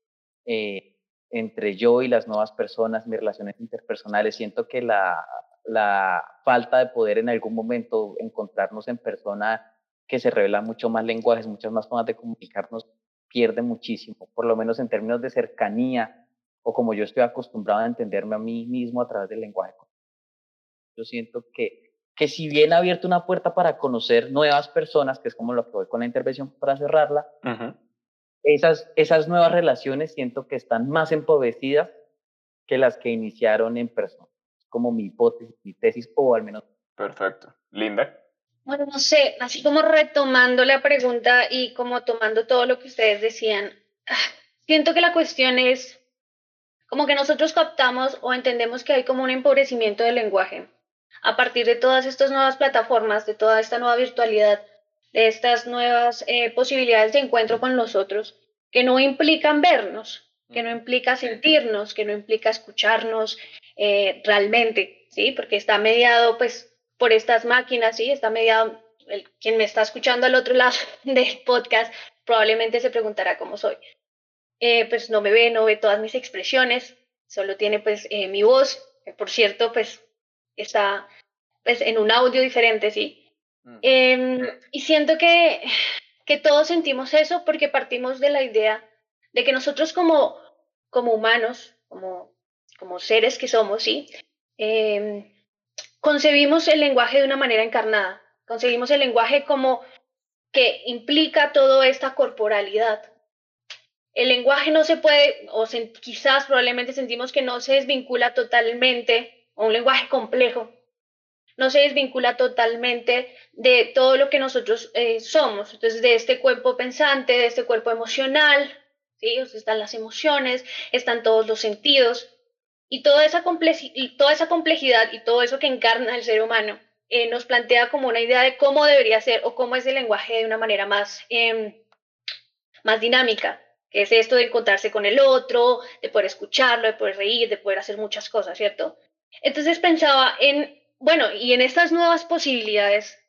eh, entre yo y las nuevas personas, mis relaciones interpersonales. Siento que la, la falta de poder en algún momento encontrarnos en persona, que se revelan mucho más lenguajes, muchas más formas de comunicarnos, pierde muchísimo, por lo menos en términos de cercanía o como yo estoy acostumbrado a entenderme a mí mismo a través del lenguaje. Yo siento que, que si bien ha abierto una puerta para conocer nuevas personas, que es como lo que con la intervención para cerrarla, esas, esas nuevas relaciones siento que están más empobrecidas que las que iniciaron en persona. como mi hipótesis, mi tesis, o al menos. Perfecto. Linda. Bueno, no sé, así como retomando la pregunta y como tomando todo lo que ustedes decían, siento que la cuestión es como que nosotros captamos o entendemos que hay como un empobrecimiento del lenguaje a partir de todas estas nuevas plataformas, de toda esta nueva virtualidad, de estas nuevas eh, posibilidades de encuentro con los otros, que no implican vernos, que no implica sentirnos, que no implica escucharnos eh, realmente, ¿sí? Porque está mediado, pues, por estas máquinas, ¿sí? Está mediado, el, quien me está escuchando al otro lado del podcast probablemente se preguntará cómo soy. Eh, pues no me ve, no ve todas mis expresiones, solo tiene pues mi voz, que por cierto pues está pues, en un audio diferente, ¿sí? Em, y siento que, que todos sentimos eso porque partimos de la idea de que nosotros como, como humanos, como, como seres que somos, ¿sí? Em, concebimos el lenguaje de una manera encarnada, concebimos el lenguaje como que implica toda esta corporalidad. El lenguaje no se puede, o quizás probablemente sentimos que no se desvincula totalmente o un lenguaje complejo, no se desvincula totalmente de todo lo que nosotros eh, somos, entonces de este cuerpo pensante, de este cuerpo emocional, ¿sí? están las emociones, están todos los sentidos, y toda esa, toda esa complejidad y todo eso que encarna el ser humano eh, nos plantea como una idea de cómo debería ser o cómo es el lenguaje de una manera más, em, más dinámica, que es esto de encontrarse con el otro, de poder escucharlo, de poder reír, de poder hacer muchas cosas, ¿cierto? Entonces pensaba en, bueno, y en estas nuevas posibilidades,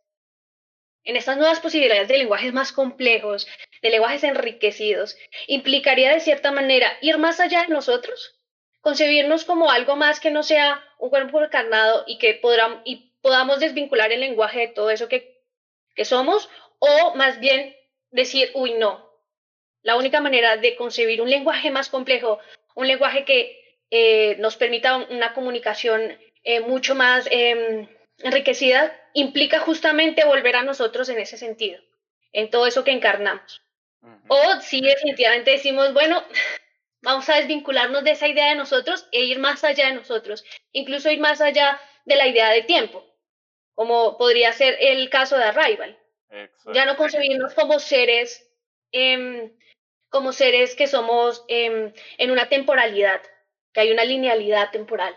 en estas nuevas posibilidades de lenguajes más complejos, de lenguajes enriquecidos, implicaría de cierta manera ir más allá de nosotros, concebirnos como algo más que no sea un cuerpo encarnado y que podamos desvincular el lenguaje de todo eso que, que somos, o más bien decir, uy, no, la única manera de concebir un lenguaje más complejo, un lenguaje que eh, nos permita una comunicación eh, mucho más em, enriquecida, implica justamente volver a nosotros en ese sentido, en todo eso que encarnamos. O si definitivamente decimos, bueno, vamos a desvincularnos de esa idea de nosotros e ir más allá de nosotros, incluso ir más allá de la idea de tiempo, como podría ser el caso de Arrival. Ya no concebirnos como seres, em, como seres que somos em, en una temporalidad, que hay una linealidad temporal,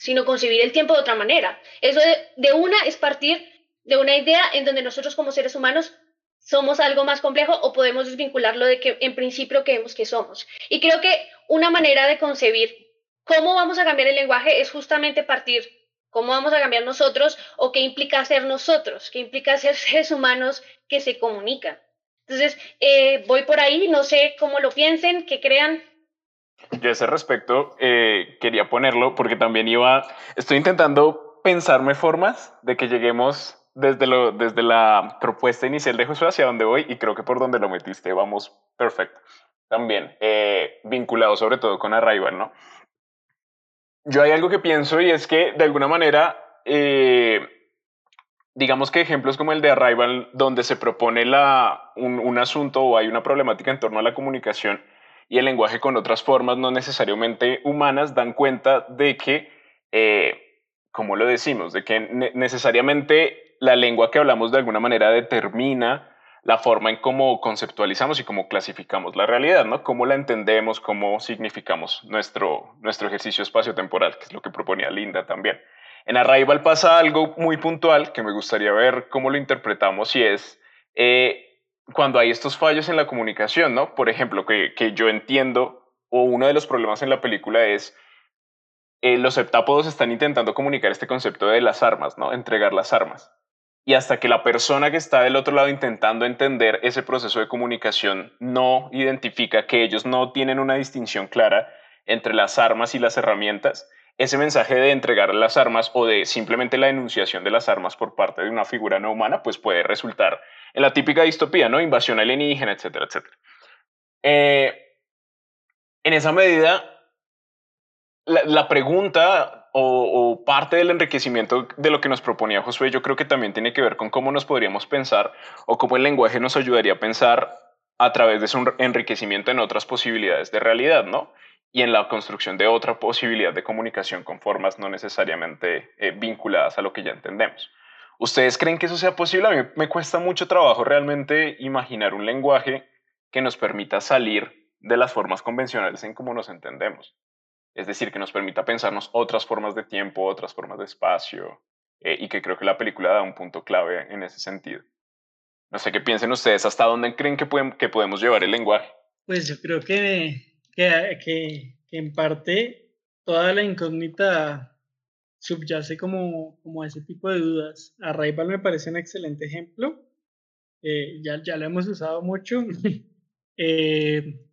sino concebir el tiempo de otra manera. Eso de, una es partir de una idea en donde nosotros como seres humanos somos algo más complejo o podemos desvincularlo de que en principio creemos que somos. Y creo que una manera de concebir cómo vamos a cambiar el lenguaje es justamente partir cómo vamos a cambiar nosotros o qué implica ser nosotros, qué implica ser seres humanos que se comunican. Entonces, eh, voy por ahí, no sé cómo lo piensen, qué crean, yo a ese respecto eh, quería ponerlo porque también iba, estoy intentando pensarme formas de que lleguemos desde, lo, desde la propuesta inicial de Josué hacia donde voy y creo que por donde lo metiste vamos perfecto. También eh, vinculado sobre todo con Arrival, ¿no? Yo hay algo que pienso y es que de alguna manera, eh, digamos que ejemplos como el de Arrival, donde se propone la, un, un asunto o hay una problemática en torno a la comunicación, y el lenguaje con otras formas no necesariamente humanas dan cuenta de que, eh, como lo decimos, de que necesariamente la lengua que hablamos de alguna manera determina la forma en cómo conceptualizamos y cómo clasificamos la realidad, ¿no? Cómo la entendemos, cómo significamos nuestro, nuestro ejercicio espacio-temporal, que es lo que proponía Linda también. En Arrival pasa algo muy puntual que me gustaría ver cómo lo interpretamos y es eh, cuando hay estos fallos en la comunicación, ¿no? Por ejemplo, que, que yo entiendo, o uno de los problemas en la película es, eh, los septápodos están intentando comunicar este concepto de las armas, ¿no? Entregar las armas. Y hasta que la persona que está del otro lado intentando entender ese proceso de comunicación no identifica que ellos no tienen una distinción clara entre las armas y las herramientas, ese mensaje de entregar las armas o de simplemente la enunciación de las armas por parte de una figura no humana, pues puede resultar en la típica distopía, ¿no? Invasión alienígena, etcétera, etcétera. Eh, en esa medida, la, pregunta o, o, parte del enriquecimiento de lo que nos proponía Josué, yo creo que también tiene que ver con cómo nos podríamos pensar o cómo el lenguaje nos ayudaría a pensar a través de su enriquecimiento en otras posibilidades de realidad, ¿no? Y en la construcción de otra posibilidad de comunicación con formas no necesariamente eh, vinculadas a lo que ya entendemos. ¿Ustedes creen que eso sea posible? A mí me cuesta mucho trabajo realmente imaginar un lenguaje que nos permita salir de las formas convencionales en cómo nos entendemos. Es decir, que nos permita pensarnos otras formas de tiempo, otras formas de espacio, eh, y que creo que la película da un punto clave en ese sentido. No sé qué piensen ustedes, ¿hasta dónde creen que, que podemos llevar el lenguaje? Pues yo creo que que, que, en parte toda la incógnita subyace como, como ese tipo de dudas. Arrival me parece un excelente ejemplo. Eh, ya, ya lo hemos usado mucho. eh,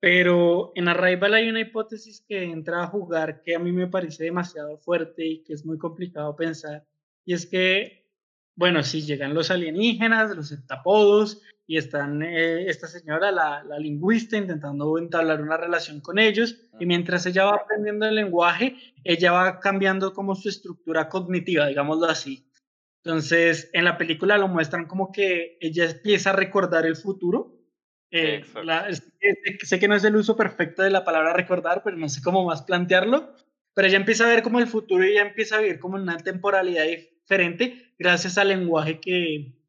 pero en Arrival hay una hipótesis que entra a jugar que a mí me parece demasiado fuerte y que es muy complicado pensar. Y es que, bueno, si llegan los alienígenas, los heptapodos, y están eh, esta señora, la, la, lingüista, intentando entablar una relación con ellos y mientras ella va aprendiendo el lenguaje, ella va cambiando como su estructura cognitiva, digámoslo así. Entonces, en la película lo muestran como que ella empieza a recordar el futuro. Eh, sé que no es el uso perfecto de la palabra recordar, pero no sé cómo más plantearlo. Pero ella empieza a ver como el futuro y ella empieza a vivir como una temporalidad diferente gracias al lenguaje que,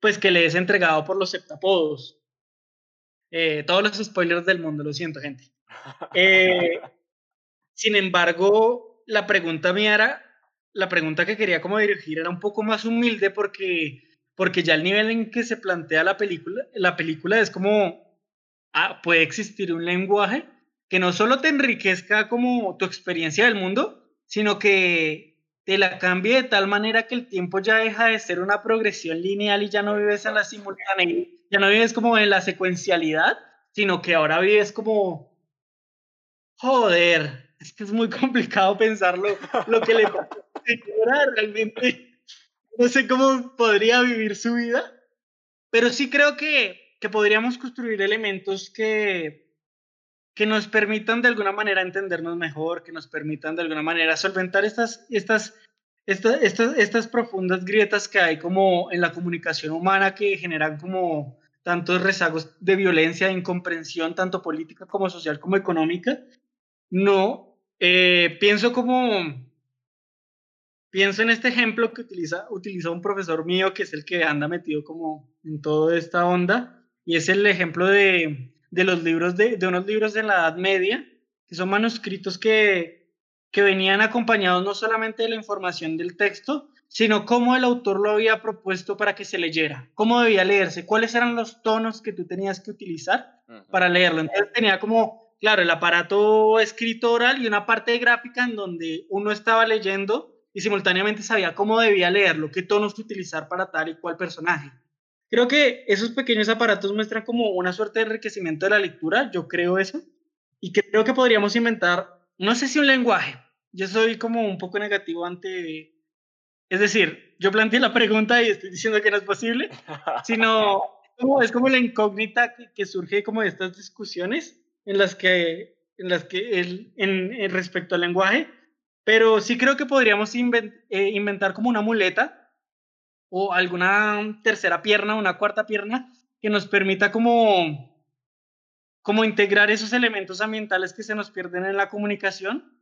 pues que le es entregado por los septapodos. Eh, todos los spoilers del mundo, lo siento, gente. Eh, sin embargo, la pregunta mía era, la pregunta que quería como dirigir era un poco más humilde porque, porque ya el nivel en que se plantea la película, la película es como, ah, puede existir un lenguaje que no solo te enriquezca como tu experiencia del mundo, sino que te la cambie de tal manera que el tiempo ya deja de ser una progresión lineal y ya no vives en la simultaneidad, ya no vives como en la secuencialidad, sino que ahora vives como, joder, es que es muy complicado pensarlo, lo que le pasa a realmente, no sé cómo podría vivir su vida, pero sí creo que, que podríamos construir elementos que, que nos permitan de alguna manera entendernos mejor, que nos permitan de alguna manera solventar estas, estas, estas, estas, estas profundas grietas que hay como en la comunicación humana que generan como tantos rezagos de violencia, de incomprensión, tanto política como social como económica. No, eh, pienso como, pienso en este ejemplo que utiliza, utiliza un profesor mío que es el que anda metido como en toda esta onda, y es el ejemplo de de los libros de, de unos libros de la Edad Media, que son manuscritos que, que venían acompañados no solamente de la información del texto, sino cómo el autor lo había propuesto para que se leyera, cómo debía leerse, cuáles eran los tonos que tú tenías que utilizar para leerlo. Entonces tenía como, claro, el aparato escritoral y una parte gráfica en donde uno estaba leyendo y simultáneamente sabía cómo debía leerlo, qué tonos utilizar para tal y cual personaje. Creo que esos pequeños aparatos muestran como una suerte de enriquecimiento de la lectura, yo creo eso, y creo que podríamos inventar, no sé si un lenguaje, yo soy como un poco negativo ante, es decir, yo planteé la pregunta y estoy diciendo que no es posible, sino es como la incógnita que, surge como de estas discusiones en las que, en las que el, en, respecto al lenguaje, pero sí creo que podríamos eh, inventar como una muleta o alguna tercera pierna, una cuarta pierna, que nos permita como, como integrar esos elementos ambientales que se nos pierden en la comunicación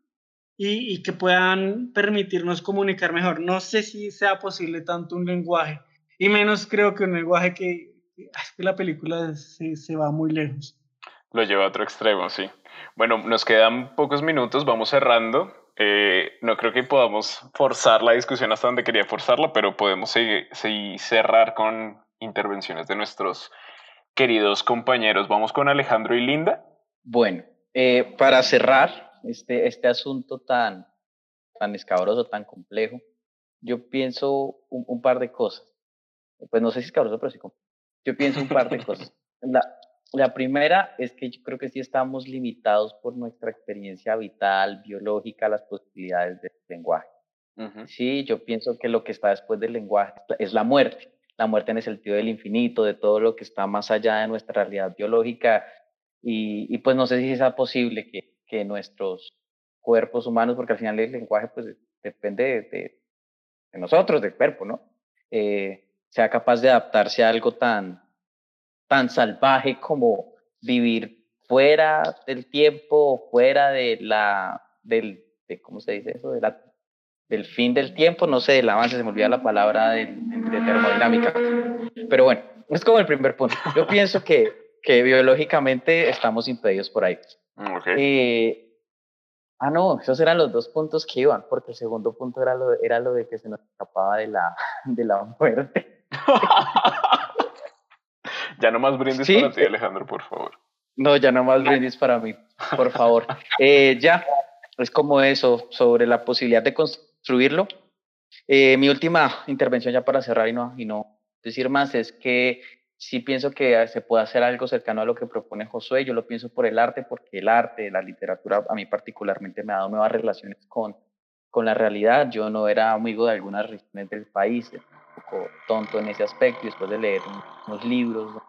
y, y, que puedan permitirnos comunicar mejor. No sé si sea posible tanto un lenguaje, y menos creo que un lenguaje que, que la película se, se va muy lejos. Lo lleva a otro extremo, sí. Bueno, nos quedan pocos minutos, vamos cerrando. Eh, no creo que podamos forzar la discusión hasta donde quería forzarla, pero podemos seguir, cerrar con intervenciones de nuestros queridos compañeros. Vamos con Alejandro y Linda. Bueno, eh, para cerrar este, este asunto tan, tan escabroso, tan complejo, yo pienso un, par de cosas. Pues no sé si es escabroso, pero sí. Yo pienso un par de cosas. La, la primera es que yo creo que sí estamos limitados por nuestra experiencia vital, biológica, las posibilidades del lenguaje. Sí, yo pienso que lo que está después del lenguaje es la muerte, la muerte en el sentido del infinito, de todo lo que está más allá de nuestra realidad biológica. Y, y pues no sé si sea posible que, que, nuestros cuerpos humanos, porque al final el lenguaje pues depende de, de, nosotros, del cuerpo, ¿no? Eh, sea capaz de adaptarse a algo tan, tan salvaje como vivir fuera del tiempo, fuera de la, del, de, ¿cómo se dice eso? De la, del fin del tiempo, no sé, del avance, se me olvida la palabra de, de termodinámica. Pero bueno, es como el primer punto. Yo pienso que, que biológicamente estamos impedidos por ahí. Okay. Eh, Ah, no, esos eran los dos puntos que iban, porque el segundo punto era lo, era lo de que se nos escapaba de la, de la muerte. ya no más brindis ¿Sí? para ti, Alejandro, por favor. No, ya no más brindis para mí, por favor. Eh, ya, es como eso, sobre la posibilidad de construirlo. Eh, mi última intervención ya para cerrar y no, y no decir más es que sí pienso que se puede hacer algo cercano a lo que propone Josué. Yo lo pienso por el arte, porque el arte, la literatura, a mí particularmente me ha dado nuevas relaciones con, con la realidad. Yo no era amigo de algunas regiones del país, un poco tonto en ese aspecto, y después de leer unos libros,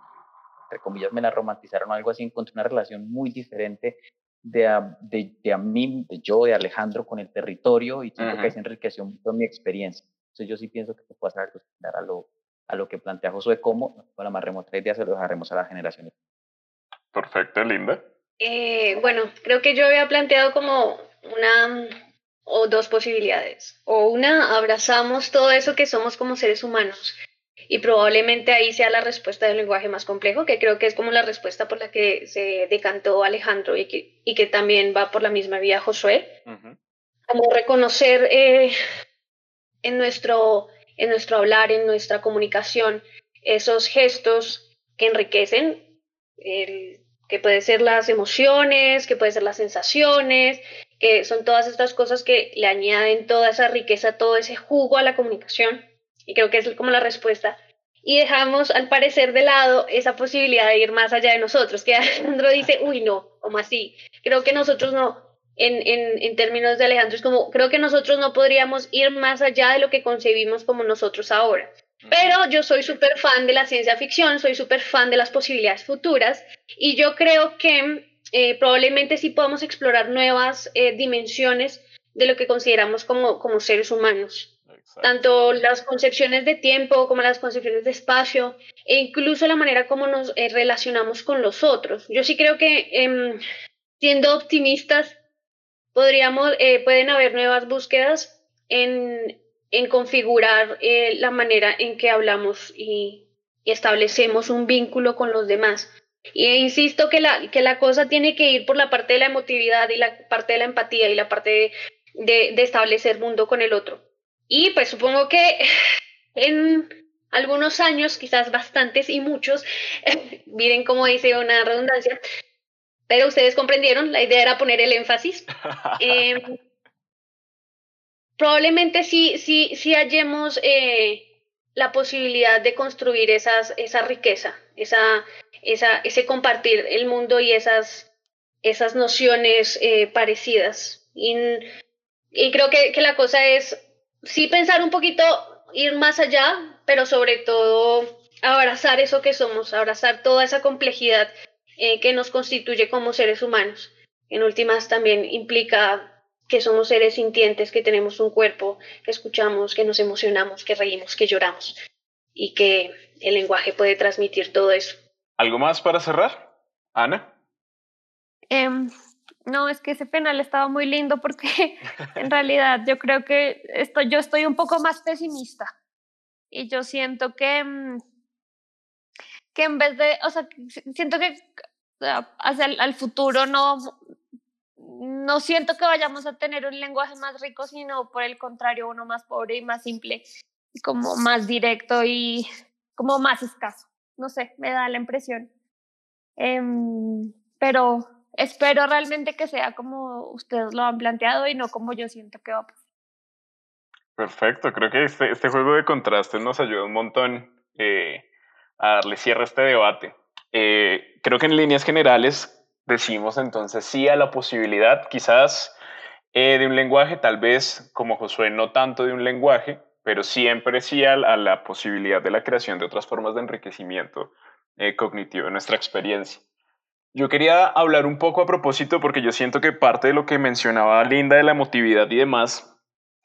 entre comillas, me la romantizaron o algo así, encontré una relación muy diferente de a, de, de a mí, de yo, de Alejandro con el territorio, y siento uh -huh. que se enriqueció mucho mi experiencia. Entonces yo sí pienso que se puede hacer algo similar a lo, a lo que plantea Josué como con la más remota idea se lo dejaremos a las generaciones. Perfecto, Linda. Eh, bueno, creo que yo había planteado como una o dos posibilidades. O una, abrazamos todo eso que somos como seres humanos y probablemente ahí sea la respuesta del lenguaje más complejo, que creo que es como la respuesta por la que se decantó Alejandro y que, y que también va por la misma vía Josué. Uh -huh. Como reconocer eh, en nuestro en nuestro hablar, en nuestra comunicación, esos gestos que enriquecen, el, que puede ser las emociones, que puede ser las sensaciones, que son todas estas cosas que le añaden toda esa riqueza, todo ese jugo a la comunicación. Y creo que es como la respuesta. Y dejamos, al parecer, de lado esa posibilidad de ir más allá de nosotros, que Alejandro dice, uy, no, como así. Creo que nosotros no, en, en, en, términos de Alejandro, es como, creo que nosotros no podríamos ir más allá de lo que concebimos como nosotros ahora. Pero yo soy súper fan de la ciencia ficción, soy súper fan de las posibilidades futuras y yo creo que eh, probablemente sí podamos explorar nuevas eh, dimensiones de lo que consideramos como, como seres humanos. Tanto las concepciones de tiempo como las concepciones de espacio e incluso la manera como nos eh, relacionamos con los otros. Yo sí creo que em, siendo optimistas podríamos, eh, pueden haber nuevas búsquedas en, en configurar eh, la manera en que hablamos y, establecemos un vínculo con los demás. Y insisto que la, que la cosa tiene que ir por la parte de la emotividad y la parte de la empatía y la parte de, de, de establecer mundo con el otro. Y pues supongo que en algunos años, quizás bastantes y muchos, miren cómo dice una redundancia, pero ustedes comprendieron, la idea era poner el énfasis. Eh, probablemente sí, sí, sí hallemos eh, la posibilidad de construir esas, esa riqueza, esa, esa, ese compartir el mundo y esas, esas nociones eh, parecidas. Y, y creo que, que la cosa es sí pensar un poquito, ir más allá, pero sobre todo abrazar eso que somos, abrazar toda esa complejidad eh, que nos constituye como seres humanos. En últimas también implica que somos seres sintientes, que tenemos un cuerpo, que escuchamos, que nos emocionamos, que reímos, que lloramos y que el lenguaje puede transmitir todo eso. ¿Algo más para cerrar? Ana. Eh, no, es que ese penal estaba muy lindo porque en realidad yo creo que esto, yo estoy un poco más pesimista y yo siento que, mm, que en vez de, o sea, siento que hacia el al futuro no, no siento que vayamos a tener un lenguaje más rico, sino por el contrario, uno más pobre y más simple, como más directo y como más escaso. No sé, me da la impresión. Eh, pero espero realmente que sea como ustedes lo han planteado y no como yo siento que va a pasar. Perfecto, creo que este, este juego de contrastes nos ayuda un montón eh, a darle cierre a este debate. Eh, creo que en líneas generales decimos entonces sí a la posibilidad, quizás eh, de un lenguaje, tal vez como Josué, no tanto de un lenguaje, pero siempre sí a, a la posibilidad de la creación de otras formas de enriquecimiento eh, cognitivo de nuestra experiencia. Yo quería hablar un poco a propósito porque yo siento que parte de lo que mencionaba Linda de la emotividad y demás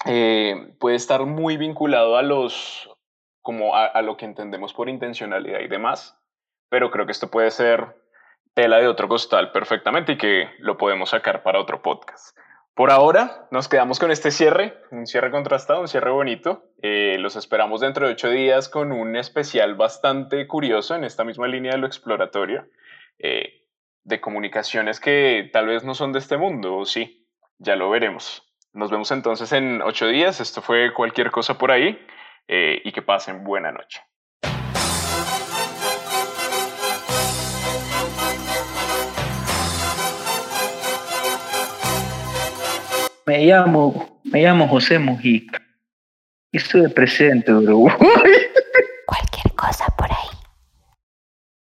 eh, puede estar muy vinculado a los como a, a, lo que entendemos por intencionalidad y demás, pero creo que esto puede ser tela de otro costal perfectamente y que lo podemos sacar para otro podcast. Por ahora nos quedamos con este cierre, un cierre contrastado, un cierre bonito. Eh, los esperamos dentro de ocho días con un especial bastante curioso en esta misma línea de lo exploratorio, eh, de comunicaciones que tal vez no son de este mundo, o sí, ya lo veremos. Nos vemos entonces en ocho días. Esto fue cualquier cosa por ahí eh, y que pasen buena noche. Me llamo, me llamo José Mujica. Y estoy presente, bro.